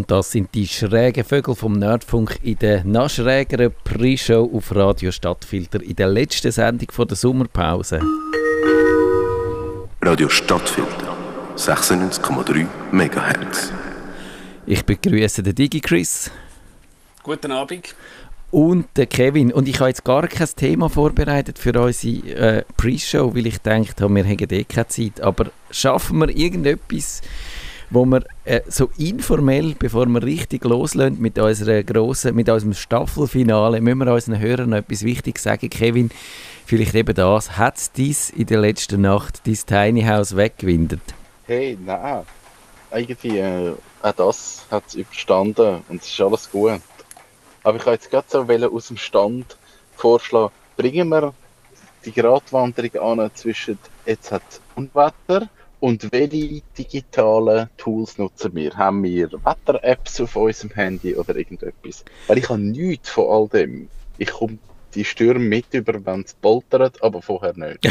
Und das sind die schrägen Vögel vom Nerdfunk in der noch schrägeren Pre-Show auf Radio Stadtfilter in der letzten Sendung von der Sommerpause. Radio Stadtfilter 96,3 MHz. Ich begrüße den Digi Chris. Guten Abend. Und den Kevin. Und ich habe jetzt gar kein Thema vorbereitet für unsere äh, Pre-Show, weil ich dachte, wir haben eh keine Zeit. Aber schaffen wir irgendetwas, wo wir äh, so informell, bevor wir richtig loslösen mit, unserer grossen, mit unserem Staffelfinale, müssen wir unseren Hörern noch etwas Wichtiges sagen. Kevin, vielleicht eben das. Hat es dies in der letzten Nacht, dein Tiny House weggewindet? Hey, nein. Irgendwie, äh, auch das hat es überstanden und es ist alles gut. Aber ich wollte jetzt gerade so aus dem Stand vorschlagen, bringen wir die Gratwanderung an zwischen jetzt hat Unwetter und welche digitalen Tools nutzen wir? Haben wir Wetter-Apps auf unserem Handy oder irgendetwas? Weil ich habe nichts von all dem. Ich komme die Stürme mit über, wenn es poltert, aber vorher nicht.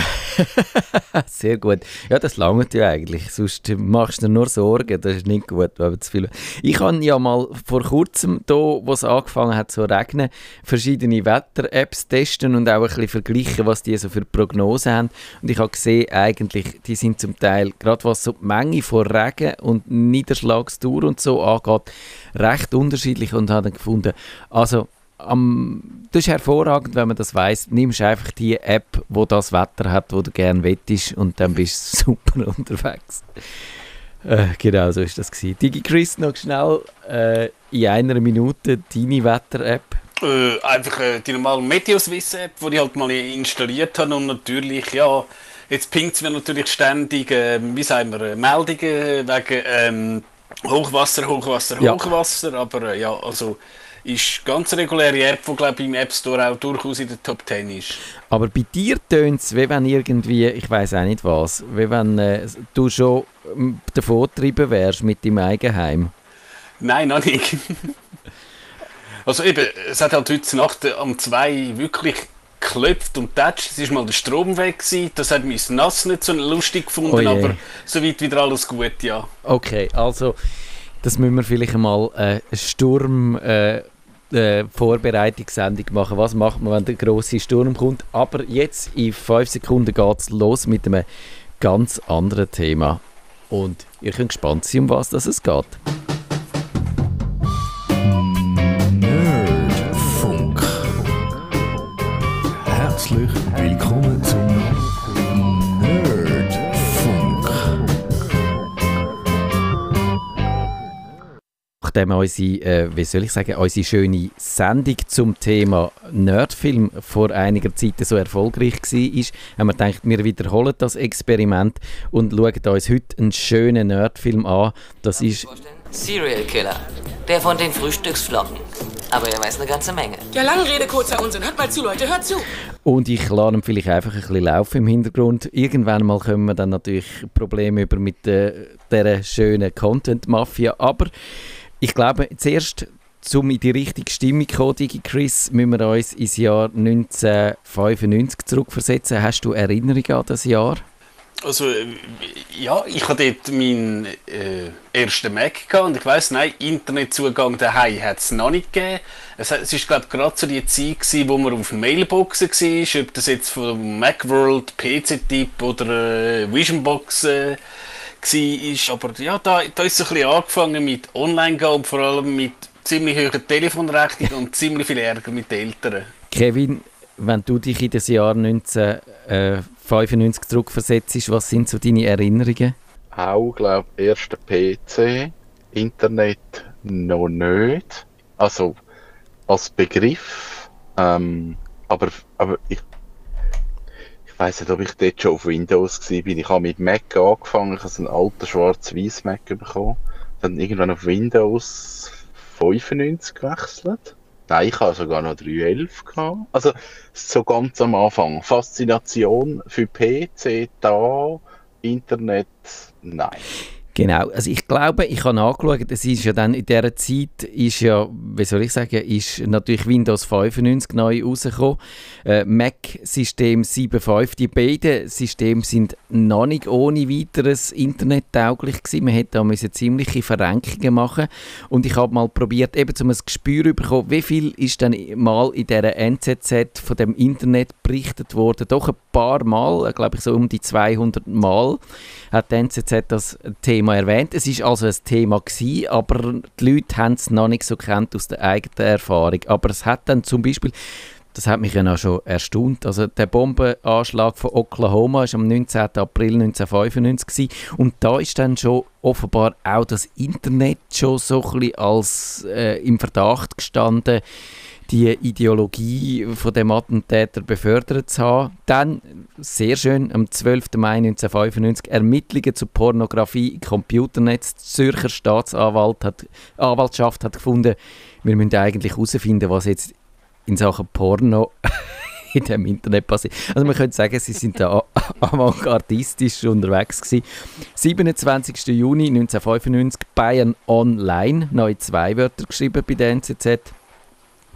Sehr gut. Ja, das langt ja eigentlich. Sonst machst du dir nur Sorgen. Das ist nicht gut, wenn zu viel. Ich habe ja mal vor kurzem, wo es angefangen hat zu regnen, verschiedene Wetter-Apps testen und auch ein bisschen vergleichen, was die so für Prognosen haben. Und ich habe gesehen, eigentlich, die sind zum Teil, gerade was so die Menge von Regen und Niederschlagsdauer und so angeht, recht unterschiedlich und habe dann gefunden, also am, das ist hervorragend, wenn man das weiß. Nimmst einfach die App, wo das Wetter hat, wo du gerne wettest und dann bist du super unterwegs. Äh, genau, so ist das gewesen. Digi Chris, noch schnell äh, in einer Minute deine Wetter-App. Äh, einfach äh, die normale Meteoswiss-App, die ich halt mal installiert habe und natürlich, ja, jetzt pinkt es mir natürlich ständig, äh, wie sagen wir, äh, Meldungen wegen ähm, Hochwasser, Hochwasser, Hochwasser, ja. aber äh, ja, also ist ganz reguläre App, die glaube im App Store auch durchaus in der Top 10 ist. Aber bei dir tönt es, wie wenn irgendwie, ich weiß auch nicht was, wie wenn äh, du schon ähm, davon getrieben wärst mit deinem Eigenheim. Nein, noch nicht. also eben, es hat halt heute Nacht um zwei wirklich geklopft und tätscht. Es ist mal der Strom weg gewesen. Das hat mein Nass nicht so lustig gefunden, oh aber soweit wieder alles gut, ja. Okay, also das müssen wir vielleicht mal äh, eine Sturm äh, äh, machen. Was macht man, wenn der große Sturm kommt? Aber jetzt in fünf Sekunden geht es los mit einem ganz anderen Thema. Und ihr könnt gespannt sein, um was das es geht. Nerdfunk. Herzlich willkommen nachdem unsere, äh, wie soll ich sagen, unsere schöne Sendung zum Thema Nerdfilm vor einiger Zeit so erfolgreich war, haben wir gedacht, wir wiederholen das Experiment und schauen uns heute einen schönen Nerdfilm an. Das ist... Serial Killer. Der von den Frühstücksflocken. Aber er weiß eine ganze Menge. Ja, lange Rede, kurzer Unsinn. Hört mal zu, Leute, hört zu. Und ich lade ihm vielleicht einfach ein bisschen laufen im Hintergrund. Irgendwann mal kommen wir dann natürlich Probleme über mit äh, dieser schönen Content-Mafia. Aber ich glaube, zuerst, um in die richtige Stimmung zu kommen, Chris, müssen wir uns ins Jahr 1995 zurückversetzen. Hast du Erinnerungen an das Jahr? Also, äh, ja, ich hatte dort meinen äh, ersten Mac gehabt und ich weiss, nein, Internetzugang daheim hat es noch nicht gegeben. Es, ist, glaube ich, gerade so die Zeit gewesen, wo man auf Mailboxen war, ob das jetzt von Macworld, PC-Tipp oder äh, Visionbox äh, war. Aber ja, da, da ist es ein bisschen angefangen mit Online-Gehen und vor allem mit ziemlich hohen Telefonrechnungen und ziemlich viel Ärger mit den Eltern. Kevin, wenn du dich in das Jahr 1995 zurückversetzt, was sind so deine Erinnerungen? Auch, glaube ich, erster PC, Internet noch nicht. Also als Begriff. Ähm, aber, aber ich weiß nicht, ob ich dort schon auf Windows war. Ich habe mit Mac angefangen, ich habe einen alten schwarz-weiß Mac bekommen. Dann irgendwann auf Windows 95 gewechselt. Nein, ich habe sogar noch 3.11 gehabt. Also, so ganz am Anfang. Faszination für PC, da, Internet, nein. Genau, also ich glaube, ich habe nachgeschaut, es ist ja dann in dieser Zeit, ist ja, wie soll ich sagen, ist natürlich Windows 95 neu rausgekommen, äh, Mac-System 7.5, die beiden Systeme sind noch nicht ohne weiteres internettauglich gewesen, man hätte da müssen ziemliche Verrenkungen machen. Und ich habe mal probiert, eben um ein Gespür zu bekommen, wie viel ist dann mal in dieser NZZ von dem Internet berichtet worden, doch ein paar Mal, glaube ich so um die 200 Mal hat die NZZ das Thema erwähnt. Es ist also ein Thema gewesen, aber die Leute haben es noch nicht so kennt aus der eigenen Erfahrung. Aber es hat dann zum Beispiel das hat mich ja auch schon erstaunt. Also der Bombenanschlag von Oklahoma war am 19. April 1995 gewesen. und da ist dann schon offenbar auch das Internet schon so ein bisschen als äh, im Verdacht gestanden, die Ideologie von dem Attentäter befördert zu haben. Dann, sehr schön, am 12. Mai 1995 Ermittlungen zu Pornografie im Computernetz. Die Zürcher Staatsanwalt hat, Anwaltschaft hat gefunden, wir müssen eigentlich herausfinden, was jetzt in Sachen Porno in dem Internet passiert. Also man könnte sagen, sie sind da avantgardistisch unterwegs gewesen. 27. Juni 1995 Bayern Online, neu zwei Wörter geschrieben bei der NZZ.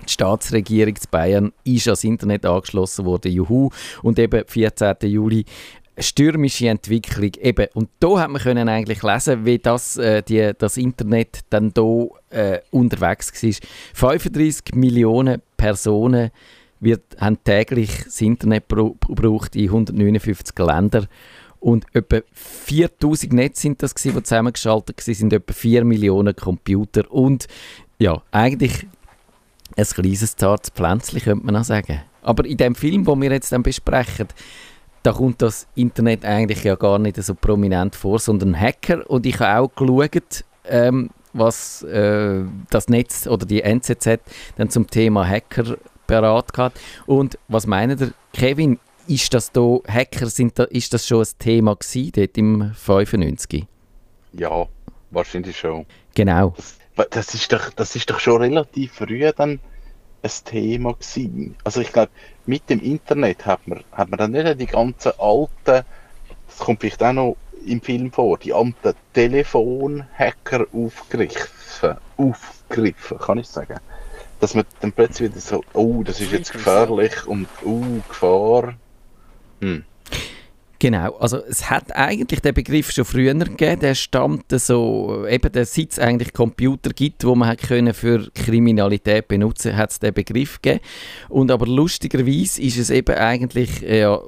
Die Staatsregierung zu Bayern ist ans Internet angeschlossen worden, juhu. Und eben 14. Juli stürmische Entwicklung. Eben. Und da hat man können eigentlich lesen, wie das, äh, die, das Internet dann da äh, unterwegs war. 35 Millionen Personen wird, haben täglich das Internet gebraucht in 159 Ländern. Und etwa 4000 Netze sind das, gewesen, die zusammengeschaltet waren, sind etwa 4 Millionen Computer. Und ja, eigentlich ein kleines, zartes Pflänzchen, könnte man auch sagen. Aber in dem Film, den wir jetzt dann besprechen, da kommt das Internet eigentlich ja gar nicht so prominent vor, sondern Hacker. Und ich habe auch geschaut, ähm, was äh, das Netz oder die NZZ dann zum Thema Hacker parat hat. Und was meint ihr, Kevin, ist das da, Hacker, sind da, ist das schon ein Thema gewesen, dort im 95? Ja, wahrscheinlich schon. Genau. Das, das, ist, doch, das ist doch schon relativ früh dann ein Thema gewesen. Also ich glaube, mit dem Internet hat man, hat man dann nicht die ganzen alten, das kommt vielleicht auch noch im Film vor, die alten Telefonhacker aufgegriffen, aufgegriffen, kann ich sagen. Dass man dann plötzlich wieder so, oh, das ist jetzt gefährlich und oh, Gefahr. Hm. Genau, also es hat eigentlich den Begriff schon früher gegeben, der stammt so, eben der Sitz eigentlich Computer gibt, wo man hat können für Kriminalität benutzen, hat es den Begriff gegeben. Und aber lustigerweise ist es eben eigentlich ja,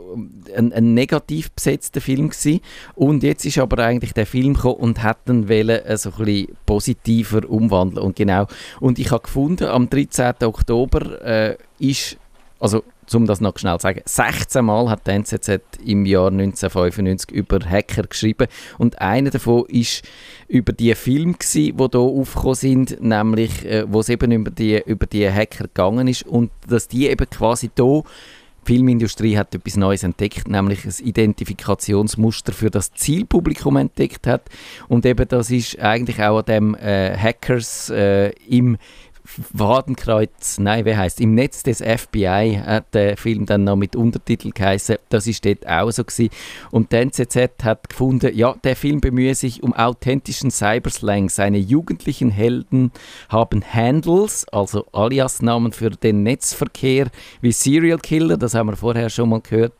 ein, ein negativ besetzter Film gewesen. Und jetzt ist aber eigentlich der Film gekommen und hat dann wollen, äh, so ein bisschen positiver umwandeln. Und genau, und ich habe gefunden, am 13. Oktober äh, ist, also um das noch schnell zu sagen, 16 Mal hat die NZZ im Jahr 1995 über Hacker geschrieben und einer davon ist über die Filme gewesen, die hier aufgekommen sind, nämlich äh, wo es eben über die, über die Hacker gegangen ist und dass die eben quasi hier die Filmindustrie hat etwas Neues entdeckt, nämlich ein Identifikationsmuster für das Zielpublikum entdeckt hat. Und eben das ist eigentlich auch an dem äh, Hackers äh, im Wadenkreuz, nein, wie heißt Im Netz des FBI hat der Film dann noch mit Untertitel geheißen. Das ist dort auch so gewesen. Und der NZZ hat gefunden, ja, der Film bemühe sich um authentischen Cyberslang. Seine jugendlichen Helden haben Handles, also Aliasnamen für den Netzverkehr, wie Serial Killer, das haben wir vorher schon mal gehört,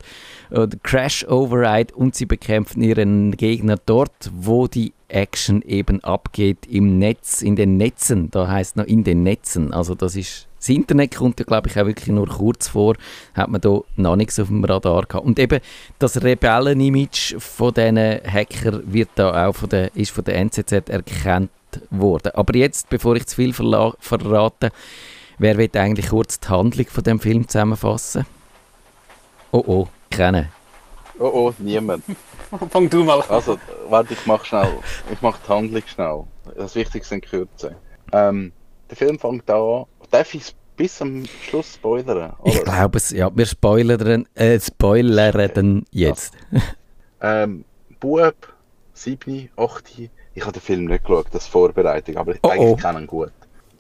oder Crash Override und sie bekämpfen ihren Gegner dort, wo die Action eben abgeht im Netz, in den Netzen. Da heißt noch in den Netzen. Also das ist das Internet kommt ja, glaube ich, auch wirklich nur kurz vor, hat man da noch nichts auf dem Radar gehabt. Und eben das Rebellen-Image von diesen Hacker wird da auch von der, ist von der NZZ erkannt worden. Aber jetzt, bevor ich zu viel verrate, wer wird eigentlich kurz die Handlung von dem Film zusammenfassen? Oh oh, kennen. Oh oh, niemand. Fang du mal an. Also, warte, ich mach schnell. Ich mach die Handlung schnell. Das Wichtigste in Kürze. Ähm, der Film fängt an. Darf ich bis zum Schluss spoilern? Oder? Ich glaube es, ja. Wir spoilern, äh, spoilern jetzt. ähm, Bub, 7, 8, ich habe den Film nicht geschaut, das Vorbereitung, aber oh, eigentlich oh. kenne ihn gut.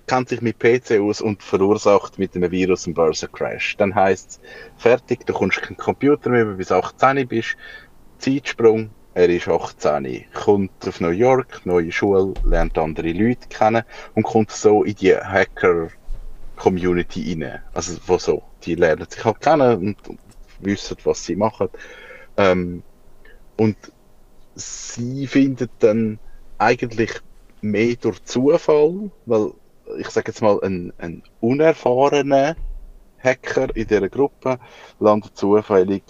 Kennt sich mit PC aus und verursacht mit einem Virus einen Börsencrash. Dann heisst es, fertig, du kommst keinen Computer mehr, bis 18 bist, Zeitsprung, Er ist 18, kommt auf New York, neue Schule, lernt andere Leute kennen und kommt so in die Hacker-Community rein. Also, wo so, die lernen sich halt kennen und wissen, was sie machen. Ähm, und sie findet dann eigentlich mehr durch Zufall, weil ich sage jetzt mal, ein, ein unerfahrener Hacker in dieser Gruppe landet zufällig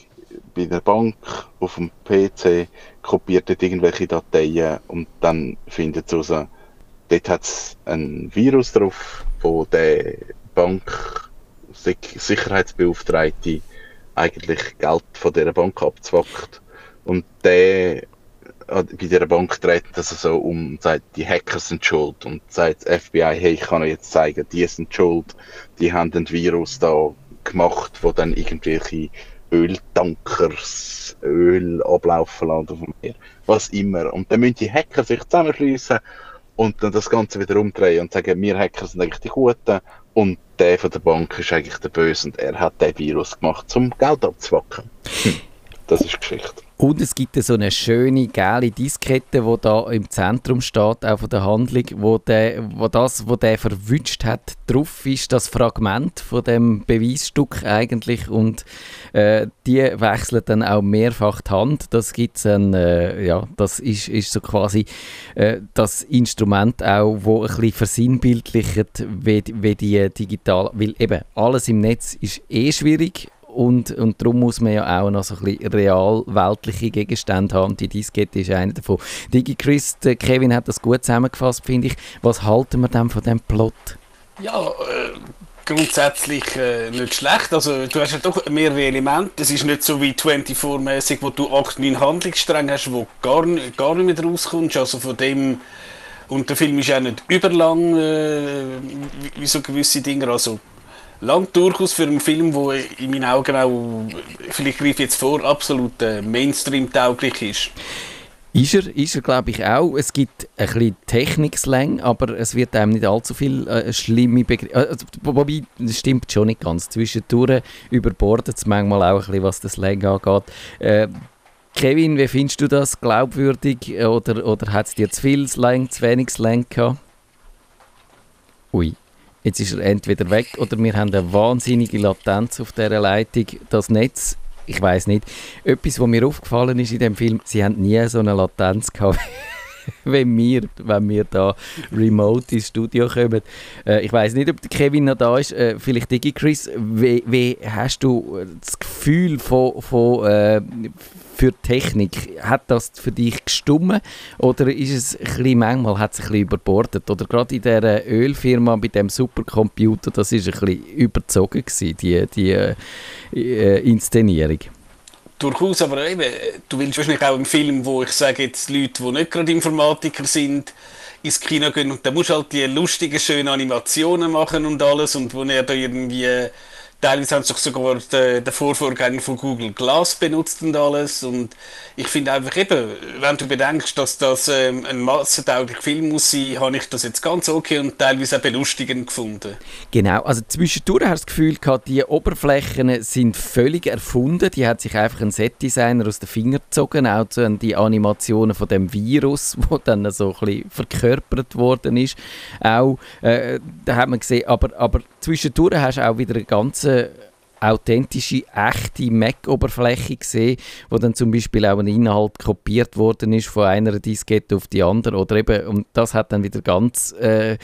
bei der Bank auf dem PC, kopiert dort irgendwelche Dateien und dann findet es dort hat es ein Virus drauf, wo der Bank Sicherheitsbeauftragte eigentlich Geld von dieser Bank abzwackt. Und der bei dieser Bank dreht das so um und sagt, die Hacker sind schuld und sagt das FBI, hey, ich kann euch jetzt zeigen, die sind schuld, die haben ein Virus da gemacht, wo dann irgendwelche Öltankers Öl ablaufen lassen auf dem Meer, was immer. Und dann müssen die Hacker sich zusammenschließen und dann das Ganze wieder umdrehen und sagen, wir Hacker sind eigentlich die Guten und der von der Bank ist eigentlich der Böse und er hat den Virus gemacht, um Geld abzwacken. Hm. Das ist Geschichte. Und es gibt so eine schöne gelbe Diskette, wo da im Zentrum steht, auch von der Handlung, wo, der, wo das, wo der verwünscht hat, drauf ist, das Fragment von dem Beweisstück eigentlich und äh, die wechseln dann auch mehrfach die Hand. Das gibt's dann, äh, ja, das ist, ist so quasi äh, das Instrument auch, wo ein bisschen versinnbildlicht, wie, wie die digital, weil eben alles im Netz ist eh schwierig und, und darum muss man ja auch noch so ein bisschen real weltliche Gegenstände haben. Die Diskette ist einer davon. DigiChris, Kevin hat das gut zusammengefasst, finde ich. Was halten wir denn von dem Plot? Ja, äh, grundsätzlich äh, nicht schlecht. Also du hast ja doch mehrere Elemente. Es ist nicht so wie 24-mäßig, wo du 8, 9 Handlungsstränge hast, wo gar, gar nicht mehr rauskommst. Also von dem und der Film ist auch nicht überlang, äh, wie, wie so gewisse Dinge. Also lang durchaus für einen Film, der in meinen Augen auch, vielleicht greife ich jetzt vor, absolut äh, Mainstream-tauglich ist. Ist er, ist er glaube ich auch. Es gibt ein bisschen Technikslang, aber es wird einem nicht allzu viel äh, schlimme Begriffe. Äh, also, wobei, das stimmt schon nicht ganz. Zwischendurch überbordet es manchmal auch ein bisschen, was das Slang angeht. Äh, Kevin, wie findest du das? Glaubwürdig oder, oder hat es dir zu viel Slang, zu wenig Slang gehabt? Ui. Jetzt ist er entweder weg oder wir haben eine wahnsinnige Latenz auf dieser Leitung. Das Netz, ich weiß nicht. Etwas, was mir aufgefallen ist in dem Film, sie haben nie so eine Latenz gehabt. wenn wir, wenn wir da remote ins Studio kommen. Äh, ich weiß nicht, ob Kevin noch da ist. Äh, vielleicht Digi Chris, wie, wie, hast du das Gefühl von, von äh, für Technik. Hat das für dich gestummen oder ist es ein bisschen, manchmal hat es ein bisschen überbordet? Oder gerade in dieser Ölfirma mit dem Supercomputer, das ist ein bisschen überzogen gewesen, die, die äh, Inszenierung. Durchaus, aber eben, du willst wahrscheinlich auch im Film, wo ich sage jetzt Leute, die nicht gerade Informatiker sind, ins Kino gehen und dann musst du halt die lustigen, schönen Animationen machen und alles und wo er irgendwie Teilweise haben sie sogar den, den Vorvorgänger von Google Glass benutzt und alles. Und ich finde einfach eben, wenn du bedenkst, dass das ähm, ein massentauglicher Film muss sein, habe ich das jetzt ganz okay und teilweise auch belustigend gefunden. Genau, also zwischendurch hast du das Gefühl gehabt, die Oberflächen sind völlig erfunden. Die hat sich einfach ein Setdesigner aus den Fingern gezogen, auch die Animationen von dem Virus, wo dann so ein bisschen verkörpert worden ist. Auch, äh, da hat man gesehen, aber, aber zwischendurch hast du auch wieder eine ganze authentische, echte Mac-Oberfläche gesehen, wo dann zum Beispiel auch ein Inhalt kopiert worden ist von einer Diskette auf die andere oder eben, und das hat dann wieder ganz äh,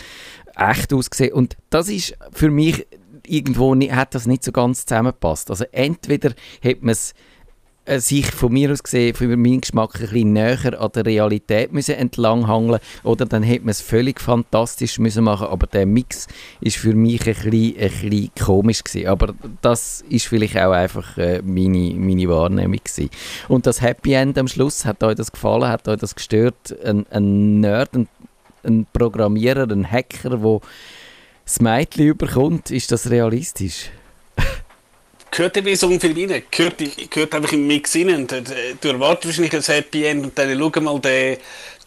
echt ausgesehen und das ist für mich irgendwo hat das nicht so ganz zusammengepasst. Also entweder hat man es äh, sich von mir aus gesehen, für meinen Geschmack, ein bisschen näher an der Realität müssen entlanghangeln oder dann hätte man es völlig fantastisch müssen machen aber der Mix ist für mich ein bisschen, ein bisschen komisch gewesen. Aber das ist vielleicht auch einfach äh, meine, meine Wahrnehmung gewesen. Und das Happy End am Schluss, hat euch das gefallen, hat euch das gestört? Ein, ein Nerd, ein, ein Programmierer, ein Hacker, der das Mädchen überkommt, ist das realistisch? Gehört eben so viel rein. Gehört, gehört einfach im Mix rein. Und, äh, du erwartest wahrscheinlich ein Happy End und dann schau mal den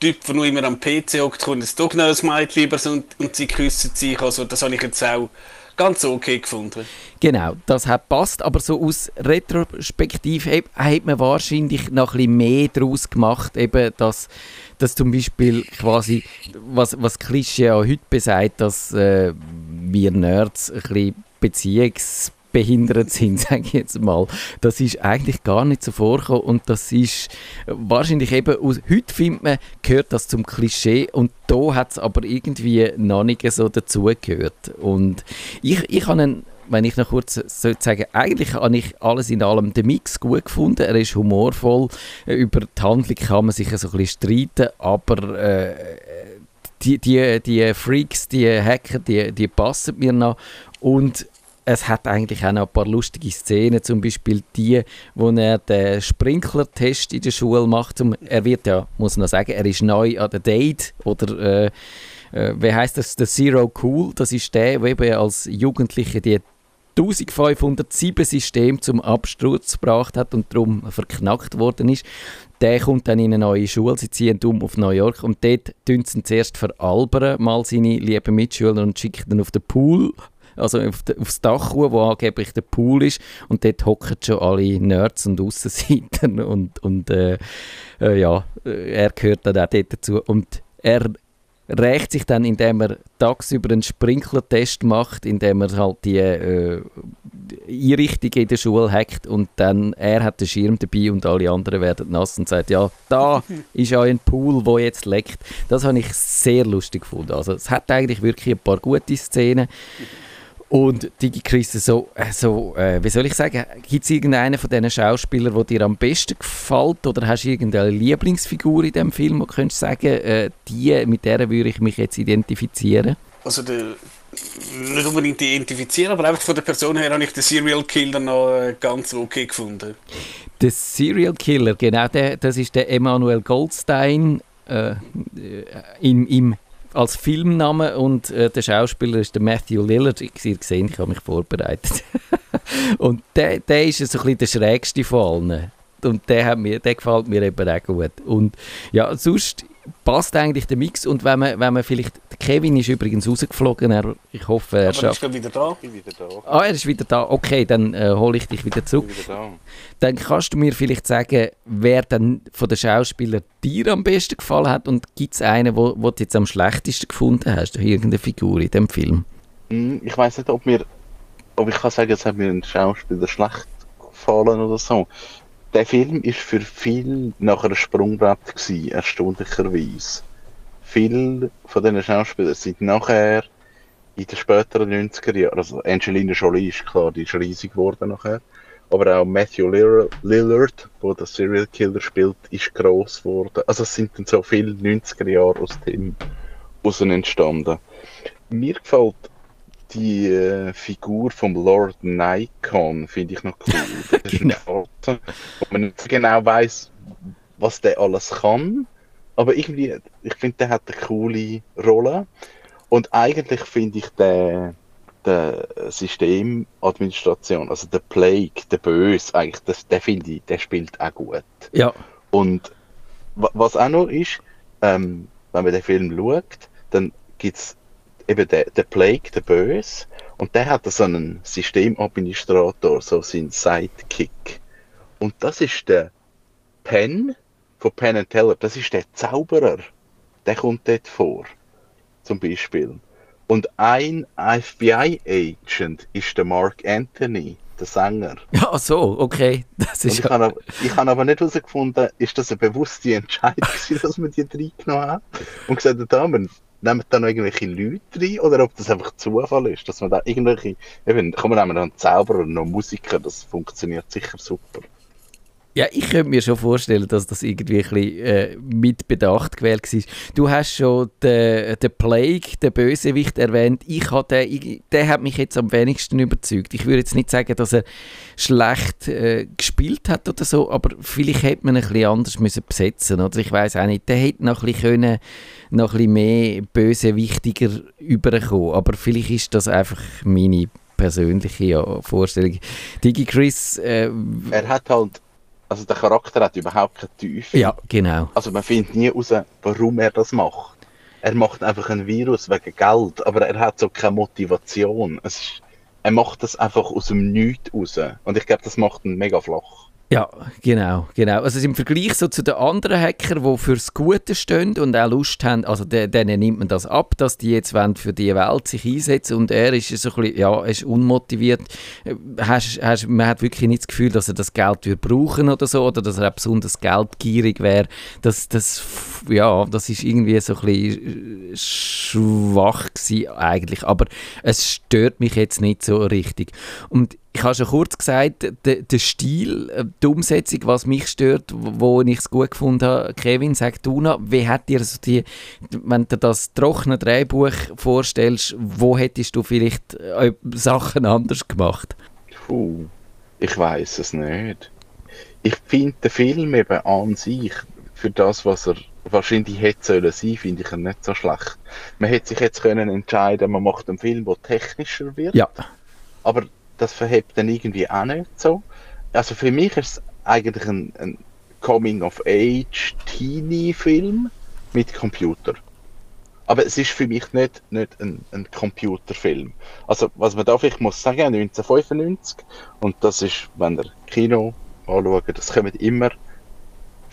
Typ, der nur immer am PC hockt, kommt jetzt doch noch ein Mädchen lieber und, und sie küssen sich. Also das habe ich jetzt auch ganz okay gefunden. Genau, das hat passt, aber so aus Retrospektiv hat, hat man wahrscheinlich noch ein bisschen mehr daraus gemacht, eben, dass, dass zum Beispiel quasi, was, was Klischee auch heute besagt, dass äh, wir Nerds ein bisschen beziehungsbehindert sind, sage ich jetzt mal. Das ist eigentlich gar nicht so vorgekommen und das ist wahrscheinlich eben, aus, heute findet man, gehört das zum Klischee und da hat es aber irgendwie noch nicht so dazugehört. Und ich, ich habe einen wenn ich noch kurz sagen, eigentlich habe ich alles in allem den Mix gut gefunden. Er ist humorvoll. Über die Handlung kann man sich so ein bisschen streiten, aber äh, die, die, die Freaks, die Hacker, die, die passen mir noch. Und es hat eigentlich auch noch ein paar lustige Szenen, zum Beispiel die, wo er den Sprinkler-Test in der Schule macht. Er wird ja, muss man sagen, er ist neu an der Date oder äh, äh, wie heißt das, der Zero Cool, das ist der, der eben als Jugendlicher die 1507 System zum Absturz gebracht hat und darum verknackt worden ist. Der kommt dann in eine neue Schule, sie ziehen um auf New York und dort tun sie zuerst veralbern, mal seine lieben Mitschüler und schicken ihn auf den Pool, also auf de, aufs Dach, hoch, wo angeblich der Pool ist und dort hocken schon alle Nerds und Aussenseiter und, und äh, äh, ja, er gehört dann auch dort dazu und er rächt sich dann, indem er tagsüber einen Sprinklertest macht, indem er halt die äh, Einrichtungen in der Schule hackt und dann er hat den Schirm dabei und alle anderen werden nass und sagt, ja, da ist ja ein Pool, wo jetzt leckt. Das habe ich sehr lustig gefunden. Also es hat eigentlich wirklich ein paar gute Szenen. Und Digi Chris, so, äh, so äh, wie soll ich sagen, gibt es irgendeinen von diesen Schauspielern, der dir am besten gefällt? Oder hast du irgendeine Lieblingsfigur in diesem Film, wo du könntest sagen, äh, die, mit der würde ich mich jetzt identifizieren? Also der, nicht unbedingt identifizieren, aber einfach von der Person her habe ich den Serial Killer noch äh, ganz okay gefunden. Der Serial Killer, genau, der, das ist der Emanuel Goldstein äh, im, im als Filmname und äh, der Schauspieler ist der Matthew Lillard. Ich sehe gesehen, ich habe mich vorbereitet. und der, der ist so ein bisschen der schrägste von allen. Und der, hat mir, der gefällt mir eben auch gut. Und ja, sonst passt eigentlich der Mix. Und wenn man, wenn man vielleicht. Kevin ist übrigens rausgeflogen. Er, ich hoffe, er Aber er ist gerade wieder da. Ich bin wieder da. Ah, er ist wieder da. Okay, dann äh, hole ich dich wieder zurück. Wieder da. Dann kannst du mir vielleicht sagen, wer dann von den Schauspielern dir am besten gefallen hat und gibt es einen, wo, wo du jetzt am schlechtesten gefunden hast, irgendeine Figur in dem Film? Hm, Ich weiß nicht, ob mir, ob ich kann sagen, es hat mir ein Schauspieler schlecht gefallen oder so. Der Film ist für viele nach einer Sprungbrett gewesen, erstaunlicherweise. Viele von diesen Schauspielern sind nachher in den späteren 90er Jahren, also Angelina Jolie ist klar, die ist riesig geworden nachher, aber auch Matthew Lillard, der Serial Killer spielt, ist gross geworden. Also es sind dann so viele 90er Jahre aus dem raus entstanden. Mir gefällt die äh, Figur vom Lord Nikon, finde ich noch cool. Das ist ein Schwarzer, wo man nicht genau weiß, was der alles kann. Aber irgendwie, ich finde, der hat eine coole Rolle. Und eigentlich finde ich den, den Systemadministration, also der Plague, der Böse, eigentlich, das, der finde ich, der spielt auch gut. Ja. Und wa- was auch noch ist, ähm, wenn man den Film schaut, dann gibt es eben den, den Plague, der Böse, und der hat so einen Systemadministrator, so seinen Sidekick. Und das ist der Penn von Penn and Teller, das ist der Zauberer. Der kommt dort vor, zum Beispiel. Und ein FBI-Agent ist der Mark Anthony, der Sänger. Ja, so, okay. Das ist ich ja, habe aber, ich habe aber nicht herausgefunden, ist das eine bewusste Entscheidung, dass man die reingenommen hat? Und gesagt hat, ah, wir nehmen da noch irgendwelche Leute rein, oder ob das einfach Zufall ist, dass man da irgendwelche, eben, komm, wir nehmen dann Zauberer und noch Musiker, das funktioniert sicher super. Ja, ich könnte mir schon vorstellen, dass das irgendwie ein bisschen äh, mit Bedacht gewählt war. Du hast schon den, den Plague, den Bösewicht, erwähnt. Ich den, ich, der hat mich jetzt am wenigsten überzeugt. Ich würde jetzt nicht sagen, dass er schlecht äh, gespielt hat oder so, aber vielleicht hätte man ein bisschen anders müssen besetzen oder Ich weiß auch nicht. Der hätte noch ein bisschen, können, noch ein bisschen mehr bösewichtiger überkommen. Aber vielleicht ist das einfach meine persönliche ja, Vorstellung. Digi Chris, äh, Er hat halt, also der Charakter hat überhaupt keine Tiefe. ja, genau. Also man findet nie raus, warum er das macht. Er macht einfach ein Virus wegen Geld, aber er hat so keine Motivation. Es ist, er macht das einfach aus dem Nichts raus. Und ich glaube, das macht ihn mega flach. Ja, genau, genau. Also im Vergleich so zu den anderen Hackern, die fürs Gute stehen und auch Lust haben, also de, denen nimmt man das ab, dass die jetzt wollen für die Welt sich einsetzen und er ist so ein bisschen, ja, ist unmotiviert. Äh, Hast, hast, man hat wirklich nicht das Gefühl, dass er das Geld würde brauchen oder so, oder dass er auch besonders geldgierig wäre. Das, das, ja, das ist irgendwie so ein bisschen äh, schwach gewesen eigentlich, aber es stört mich jetzt nicht so richtig. Und ich habe schon kurz gesagt, der, der Stil, äh, die Umsetzung, was mich stört, wo ich es gut gefunden habe. Kevin, sag du noch, wie hat dir so die, wenn du das trockene Drehbuch vorstellst, wo hättest du vielleicht äh, Sachen anders gemacht? Puh, ich weiß es nicht. Ich finde den Film eben an sich, für das, was er wahrscheinlich hätte sollen sein, finde ich ihn nicht so schlecht. Man hätte sich jetzt können entscheiden, man macht einen Film, der technischer wird. Ja. Aber das verhebt dann irgendwie auch nicht so. Also für mich ist es eigentlich ein, ein Coming-of-Age-Teenie-Film mit Computer. Aber es ist für mich nicht, nicht ein, ein Computerfilm. Also was man da vielleicht muss sagen, 1995, und das ist, wenn ihr Kino anschaut, das kommen immer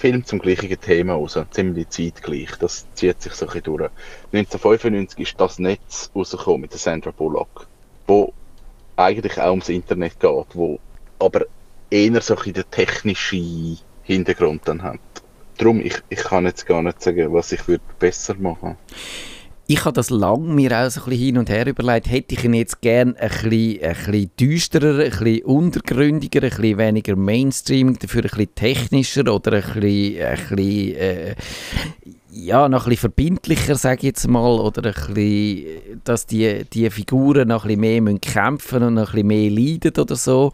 Filme zum gleichen Thema raus, ziemlich zeitgleich. Das zieht sich so ein bisschen durch. 1995 ist das Netz rausgekommen mit der Sandra Bullock, wo eigentlich auch ums Internet geht, wo aber eher so ein den technischen Hintergrund dann hat. Darum, ich, ich kann jetzt gar nicht sagen, was ich würde besser machen ich habe das lang mir auch so ein bisschen hin und her überlegt, hätte ich ihn jetzt gerne ein bisschen, ein bisschen düsterer, ein bisschen untergründiger, ein bisschen weniger Mainstream, dafür ein bisschen technischer oder ein bisschen, ein bisschen äh, ja, noch ein bisschen verbindlicher, sage ich jetzt mal, oder ein bisschen, dass die, die Figuren noch ein bisschen mehr müssen kämpfen und noch ein bisschen mehr leiden oder so,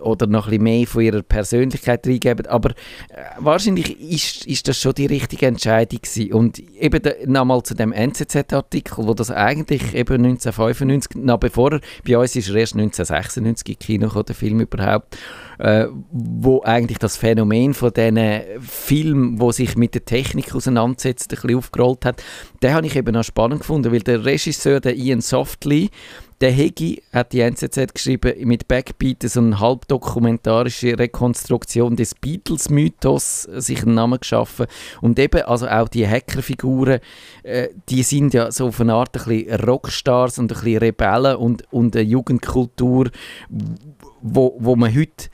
oder noch ein bisschen mehr von ihrer Persönlichkeit reingeben, aber äh, wahrscheinlich ist, ist das schon die richtige Entscheidung gewesen. Und eben nochmal zu dem NZZ-Artikel, wo das eigentlich eben 1995, na bevor er, bei uns ist er erst 1996 im Kino gekommen, der Film überhaupt, äh, wo eigentlich das Phänomen von diesen Filmen, wo sich mit der Technik auseinandersetzt, ein bisschen aufgerollt hat, den habe ich eben auch spannend gefunden, weil der Regisseur, der Ian Softly, der Hegi hat die NZZ geschrieben mit Backbeat so eine halbdokumentarische Rekonstruktion des Beatles-Mythos sich einen Namen geschaffen. Und eben also auch die Hackerfiguren, äh, die sind ja so auf eine Art ein bisschen Rockstars und ein bisschen Rebellen und, und eine Jugendkultur, wo, wo man heute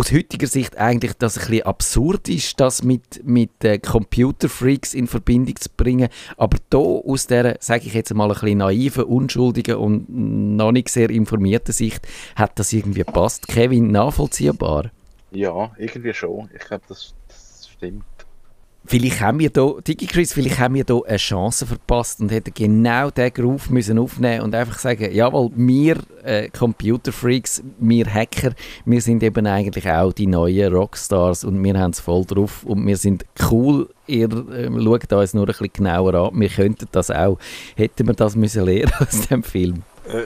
aus heutiger Sicht eigentlich das ein bisschen absurd ist, das mit, mit äh, Computerfreaks in Verbindung zu bringen. Aber da aus der, sage ich jetzt mal, ein bisschen naiven, unschuldigen und noch nicht sehr informierten Sicht hat das irgendwie gepasst. Kevin, nachvollziehbar? Ja, irgendwie schon. Ich glaube, das, das stimmt. Vielleicht haben wir hier, DigiChris, vielleicht haben wir hier eine Chance verpasst und hätten genau diesen Groove müssen aufnehmen und einfach sagen, jawohl, wir äh, Computerfreaks, wir Hacker, wir sind eben eigentlich auch die neuen Rockstars und wir haben es voll drauf und wir sind cool, ihr äh, schaut uns nur ein bisschen genauer an, wir könnten das auch. Hätten wir das müssen lernen aus dem Film? Äh,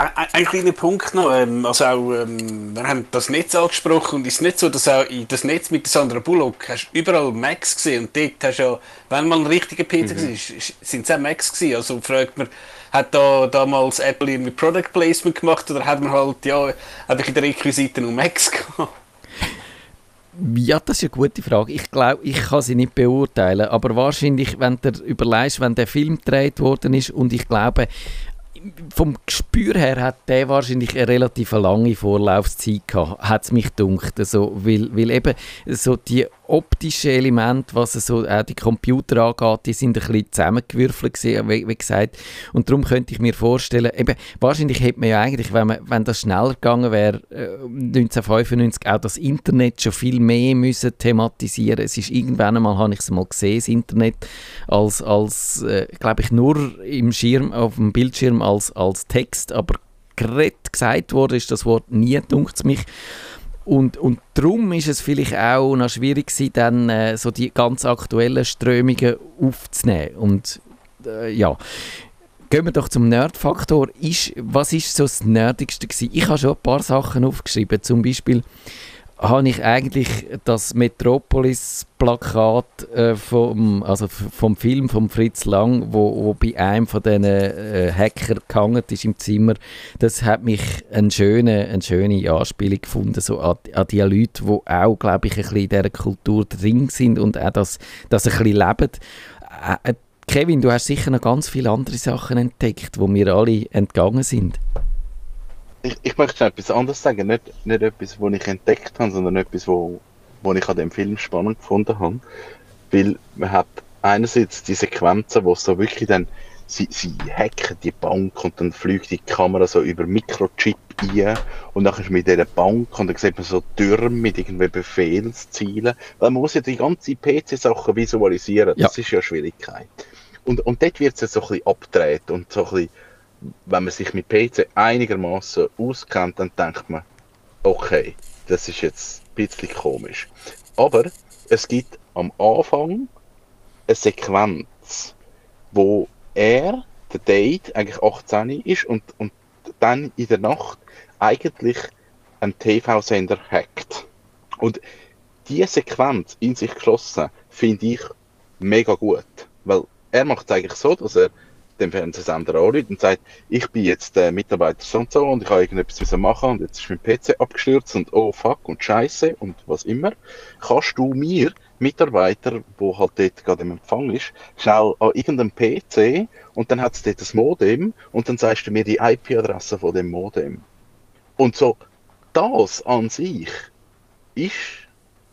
ein, ein kleiner Punkt noch, ähm, also auch, ähm, wir haben das Netz angesprochen und es ist nicht so, dass auch in das Netz mit Sandra Bullock hast überall Macs gesehen und dort hast du ja, wenn mal ein richtiger PC mhm. war, sind es auch Macs gewesen, also fragt man, hat da damals Apple irgendwie Product Placement gemacht oder hat man halt, ja, einfach in der Requisiten nur Macs gehabt? Ja, das ist eine gute Frage. Ich glaube, ich kann sie nicht beurteilen, aber wahrscheinlich, wenn du überlegst, wenn der Film gedreht worden ist und ich glaube, vom Gespür her hat der wahrscheinlich eine relativ lange Vorlaufzeit gehabt, hat es mich gedacht. Also, weil, weil eben so die optischen Elemente, was so auch die Computer angeht, die sind ein bisschen zusammengewürfelt gewesen, wie, wie, gesagt. Und darum könnte ich mir vorstellen, eben, wahrscheinlich hätte man ja eigentlich, wenn, man, wenn das schneller gegangen wäre, äh, 1995 auch das Internet schon viel mehr müssen thematisieren. Es ist irgendwann einmal, habe ich es mal gesehen, das Internet als, als äh, glaube ich, nur im Schirm, auf dem Bildschirm als, als Text, aber geredet gesagt wurde, ist das Wort nie, dunkt mich. Und, und darum ist es vielleicht auch noch schwierig gewesen, dann äh, so die ganz aktuellen Strömungen aufzunehmen. Und äh, ja, gehen wir doch zum Nerdfaktor. Ist, was ist so das Nerdigste gewesen? Ich habe schon ein paar Sachen aufgeschrieben, zum Beispiel habe ich eigentlich das Metropolis-Plakat äh, vom, also vom Film von Fritz Lang, wo, wo bei einem von diesen äh, Hacker gehangen ist im Zimmer, das hat mich eine schöne, eine schöne Anspielung gefunden, so an, an die Leute, die auch, glaube ich, ein bisschen in dieser Kultur drin sind und auch das, das ein bisschen leben. Äh, äh, Kevin, du hast sicher noch ganz viele andere Sachen entdeckt, wo mir alle entgangen sind. Ich, ich möchte schon etwas anderes sagen. Nicht, nicht etwas, was ich entdeckt habe, sondern etwas, wo, wo ich an dem Film spannend gefunden habe. Weil man hat einerseits die Sequenzen, wo es so wirklich dann, sie, sie hacken die Bank und dann fliegt die Kamera so über Mikrochip ein und dann ist man in dieser Bank und dann sieht man so Türme mit irgendwie Befehlszielen. Weil man muss ja die ganze PC-Sachen visualisieren. Das ist ja eine Schwierigkeit. Und, und dort wird es ja so ein bisschen abgedreht und so ein bisschen wenn man sich mit PC einigermaßen auskennt, dann denkt man, okay, das ist jetzt ein bisschen komisch. Aber es gibt am Anfang eine Sequenz, wo er, der Date, eigentlich 18 ist und, und dann in der Nacht eigentlich einen TV-Sender hackt. Und diese Sequenz in sich geschlossen finde ich mega gut. Weil er macht es eigentlich so, dass er dem Fernsehsender anruft und sagt, ich bin jetzt der Mitarbeiter so und so und ich habe irgendetwas müssen machen und jetzt ist mein PC abgestürzt und oh fuck und scheiße und was immer. Kannst du mir, Mitarbeiter, wo halt dort gerade im Empfang ist, schnell an irgendeinem PC und dann hat es dort das Modem und dann sagst du mir die IP-Adresse von dem Modem. Und so, das an sich ist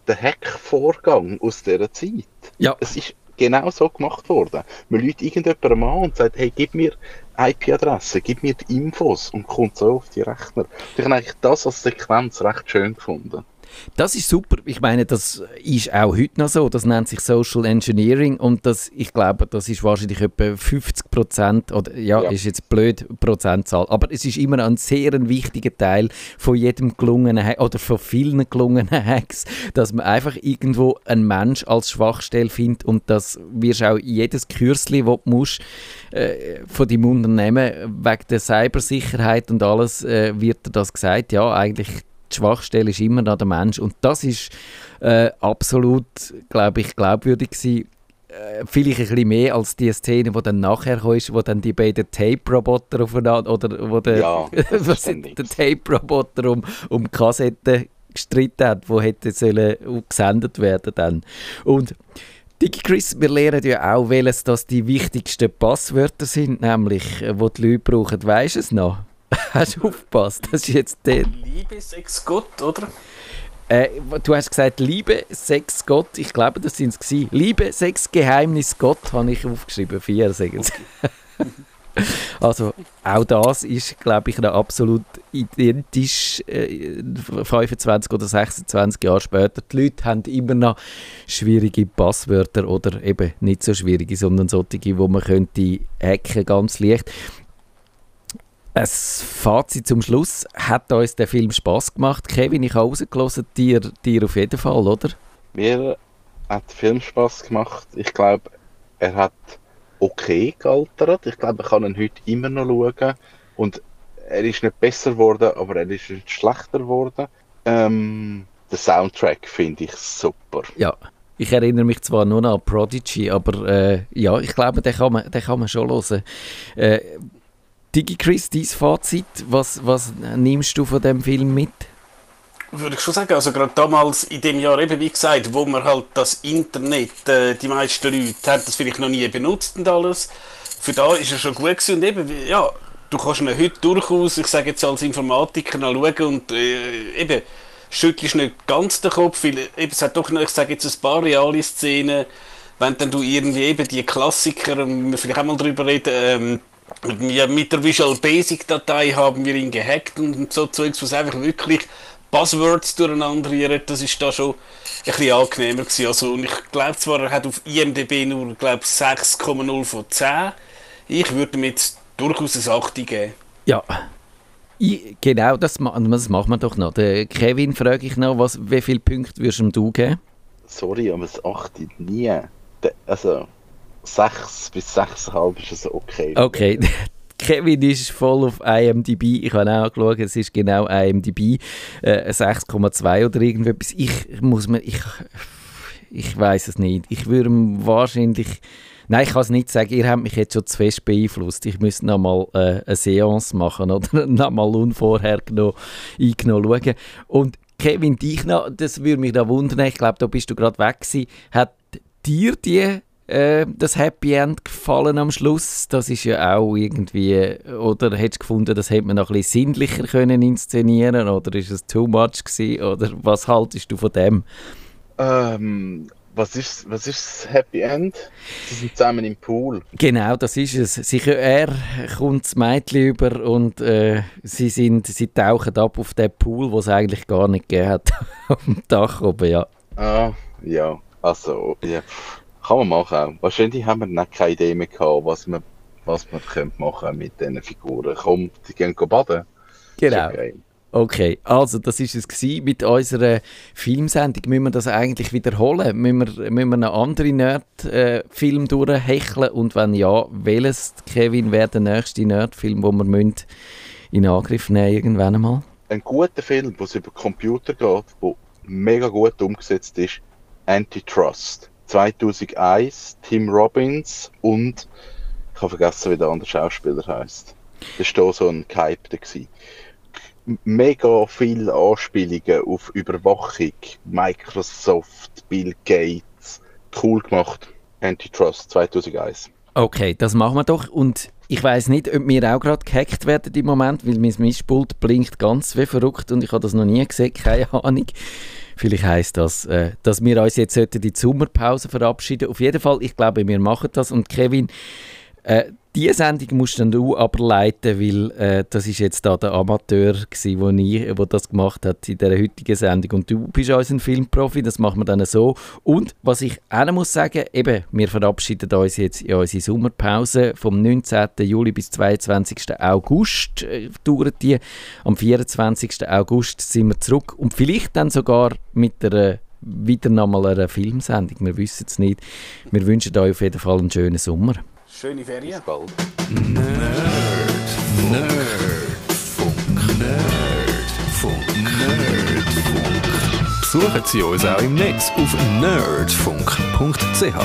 der Hack-Vorgang aus dieser Zeit. Ja. Es ist genau so gemacht worden. Man lädt irgendjemandem an und sagt, hey, gib mir IP-Adresse, gib mir die Infos und kommt so auf die Rechner. Ich habe eigentlich das als Sequenz recht schön gefunden. Das ist super. Ich meine, das ist auch heute noch so. Das nennt sich Social Engineering und das, ich glaube, das ist wahrscheinlich etwa 50 Prozent oder ja, Ja. ist jetzt blöd Prozentzahl, aber es ist immer ein sehr ein wichtiger Teil von jedem gelungenen Hack oder von vielen gelungenen Hacks, dass man einfach irgendwo einen Mensch als Schwachstelle findet und das wirst auch jedes Kürzli, das du musst, äh, von deinem Unternehmen wegen der Cybersicherheit und alles äh, wird dir das gesagt. Ja, eigentlich die Schwachstelle ist immer noch der Mensch und das ist äh, absolut, glaube ich, glaubwürdig gewesen. Äh, vielleicht ein bisschen mehr als die Szene, die dann nachher kam, wo dann die beiden Tape-Roboter aufeinander, oder wo der, Ja, was der. Tape-Roboter um, um die Kassette gestritten hat, wo hätte sollen gesendet werden dann. Und Digi Chris, wir lernen ja auch, welches das die wichtigsten Passwörter sind, nämlich, äh, wo die Leute brauchen. Weisst du es noch? Hast du aufgepasst? Das ist jetzt der, Liebe, Sex, Gott, oder? äh, du hast gesagt, Liebe, Sex, Gott. Ich glaube, das sind es. Liebe, Sex, Geheimnis, Gott, habe ich aufgeschrieben. Vier, sagen sie. also, auch das ist, glaube ich, noch absolut identisch. Äh, 25 oder 26 Jahre später. Die Leute haben immer noch schwierige Passwörter oder eben nicht so schwierige, sondern solche, wo man könnte hacken, ganz leicht. Ein Fazit zum Schluss. Hat uns der Film Spaß gemacht? Kevin, ich habe rausgelassen, dir, dir auf jeden Fall, oder? Mir hat der Film Spaß gemacht. Ich glaube, er hat okay gealtert. Ich glaube, ich kann ihn heute immer noch schauen. Und er ist nicht besser geworden, aber er ist nicht schlechter geworden. Ähm, der Soundtrack finde ich super. Ja. Ich erinnere mich zwar nur noch an Prodigy, aber äh, ja, ich glaube, den kann man, den kann man schon hören. Äh, Digi Chris, dein Fazit, was, was nimmst du von dem Film mit? Würde ich schon sagen, also gerade damals in dem Jahr eben, wie gesagt, wo man halt das Internet, äh, die meisten Leute haben das vielleicht noch nie benutzt und alles. Für da ist er schon gut gewesen und eben, ja, du kannst ihn heute durchaus, ich sage jetzt als Informatiker, noch schauen und äh, eben, schüttelst nicht ganz den Kopf, weil eben, es hat doch noch, ich sage jetzt ein paar reale Szenen, wenn dann du irgendwie eben die Klassiker, ähm, wir vielleicht auch mal drüber reden, ähm, ja, mit der Visual Basic Datei haben wir ihn gehackt und so Zeugs, was einfach wirklich Buzzwords durcheinander rühren, das ist da schon ein bisschen angenehmer gewesen. Also, und ich glaube zwar, er hat auf IMDb nur, glaube 6,0 von 10. Ich würde ihm jetzt durchaus ein 8 geben. Ja. Ich, genau, das, ma- das machen wir doch noch. Der Kevin frage ich noch, was, wie viele Punkte würdest du ihm geben? Sorry, aber es achtet nie. Also 6 bis 6,5 ist es okay. Okay, Kevin ist voll auf IMDb. Ich habe auch geschaut, es ist genau IMDb. Äh, 6,2 oder irgendetwas. Ich muss mir. Ich, ich weiß es nicht. Ich würde wahrscheinlich. Nein, ich kann es nicht sagen. Ihr habt mich jetzt schon zu fest beeinflusst. Ich müsste noch mal äh, eine Seance machen oder noch mal unvorhergenommen eingenommen schauen. Und Kevin, dich noch, das würde mich da wundern. Ich glaube, da bist du gerade weg gewesen. Hat dir die äh, das Happy End gefallen am Schluss? Das ist ja auch irgendwie, oder hättest du gefunden, das hätte man noch ein bisschen sinnlicher können inszenieren oder ist es too much gewesen? Oder was haltest du von dem? Ähm, was ist, was ist das Happy End? Sie sind zusammen im Pool. Genau, das ist es. Sie, er kommt das Mädchen über und äh, sie, sind, sie tauchen ab auf den Pool, den es eigentlich gar nicht gegeben hat. dem Dach oben, ja. Ah, ja. Also, ja. Kann man machen. Wahrscheinlich haben wir noch keine Idee mehr gehabt, was man, was man könnte machen mit diesen Figuren. Komm, die gehen baden. Genau. Okay. Also das ist es mit unserer Filmsendung. Müssen wir das eigentlich wiederholen? Müssen wir, müssen wir einen anderen Nerd-Film äh, durchhecheln? Und wenn ja, welches, Kevin, wäre der nächste Nerd-Film, den wir müssen in Angriff nehmen irgendwann einmal? Ein guter Film, wo es über Computer geht, der mega gut umgesetzt ist, Antitrust. 2001, Tim Robbins und ich habe vergessen, wie der andere Schauspieler heißt. Das war da so ein Hype. Mega viele Anspielungen auf Überwachung, Microsoft, Bill Gates. Cool gemacht. Antitrust 2001. Okay, das machen wir doch. Und ich weiß nicht, ob wir auch gerade gehackt werden im Moment, weil mein Mischpult blinkt ganz wie verrückt und ich habe das noch nie gesehen, keine Ahnung. Vielleicht heisst das, äh, dass wir uns jetzt in die Sommerpause verabschieden. Auf jeden Fall, ich glaube, wir machen das. Und Kevin, äh, diese Sendung musst dann du aber leiten, weil äh, das ist jetzt da der Amateur gsi, wo, das gemacht hat in der heutigen Sendung. Und du bist unser Filmprofi, das machen wir dann so. Und was ich auch muss sagen, eben, wir verabschieden uns jetzt in unsere Sommerpause vom 19. Juli bis 22. August äh, dauert die. Am 24. August sind wir zurück und vielleicht dann sogar mit der wieder nochmal einer Filmsendung. Wir wissen es nicht. Wir wünschen euch auf jeden Fall einen schönen Sommer. Schöne Ferien. Bis bald. Nerdfunk. Nerdfunk. Nerdfunk. Besuchen Sie uns auch im Netz auf nerdfunk.ch.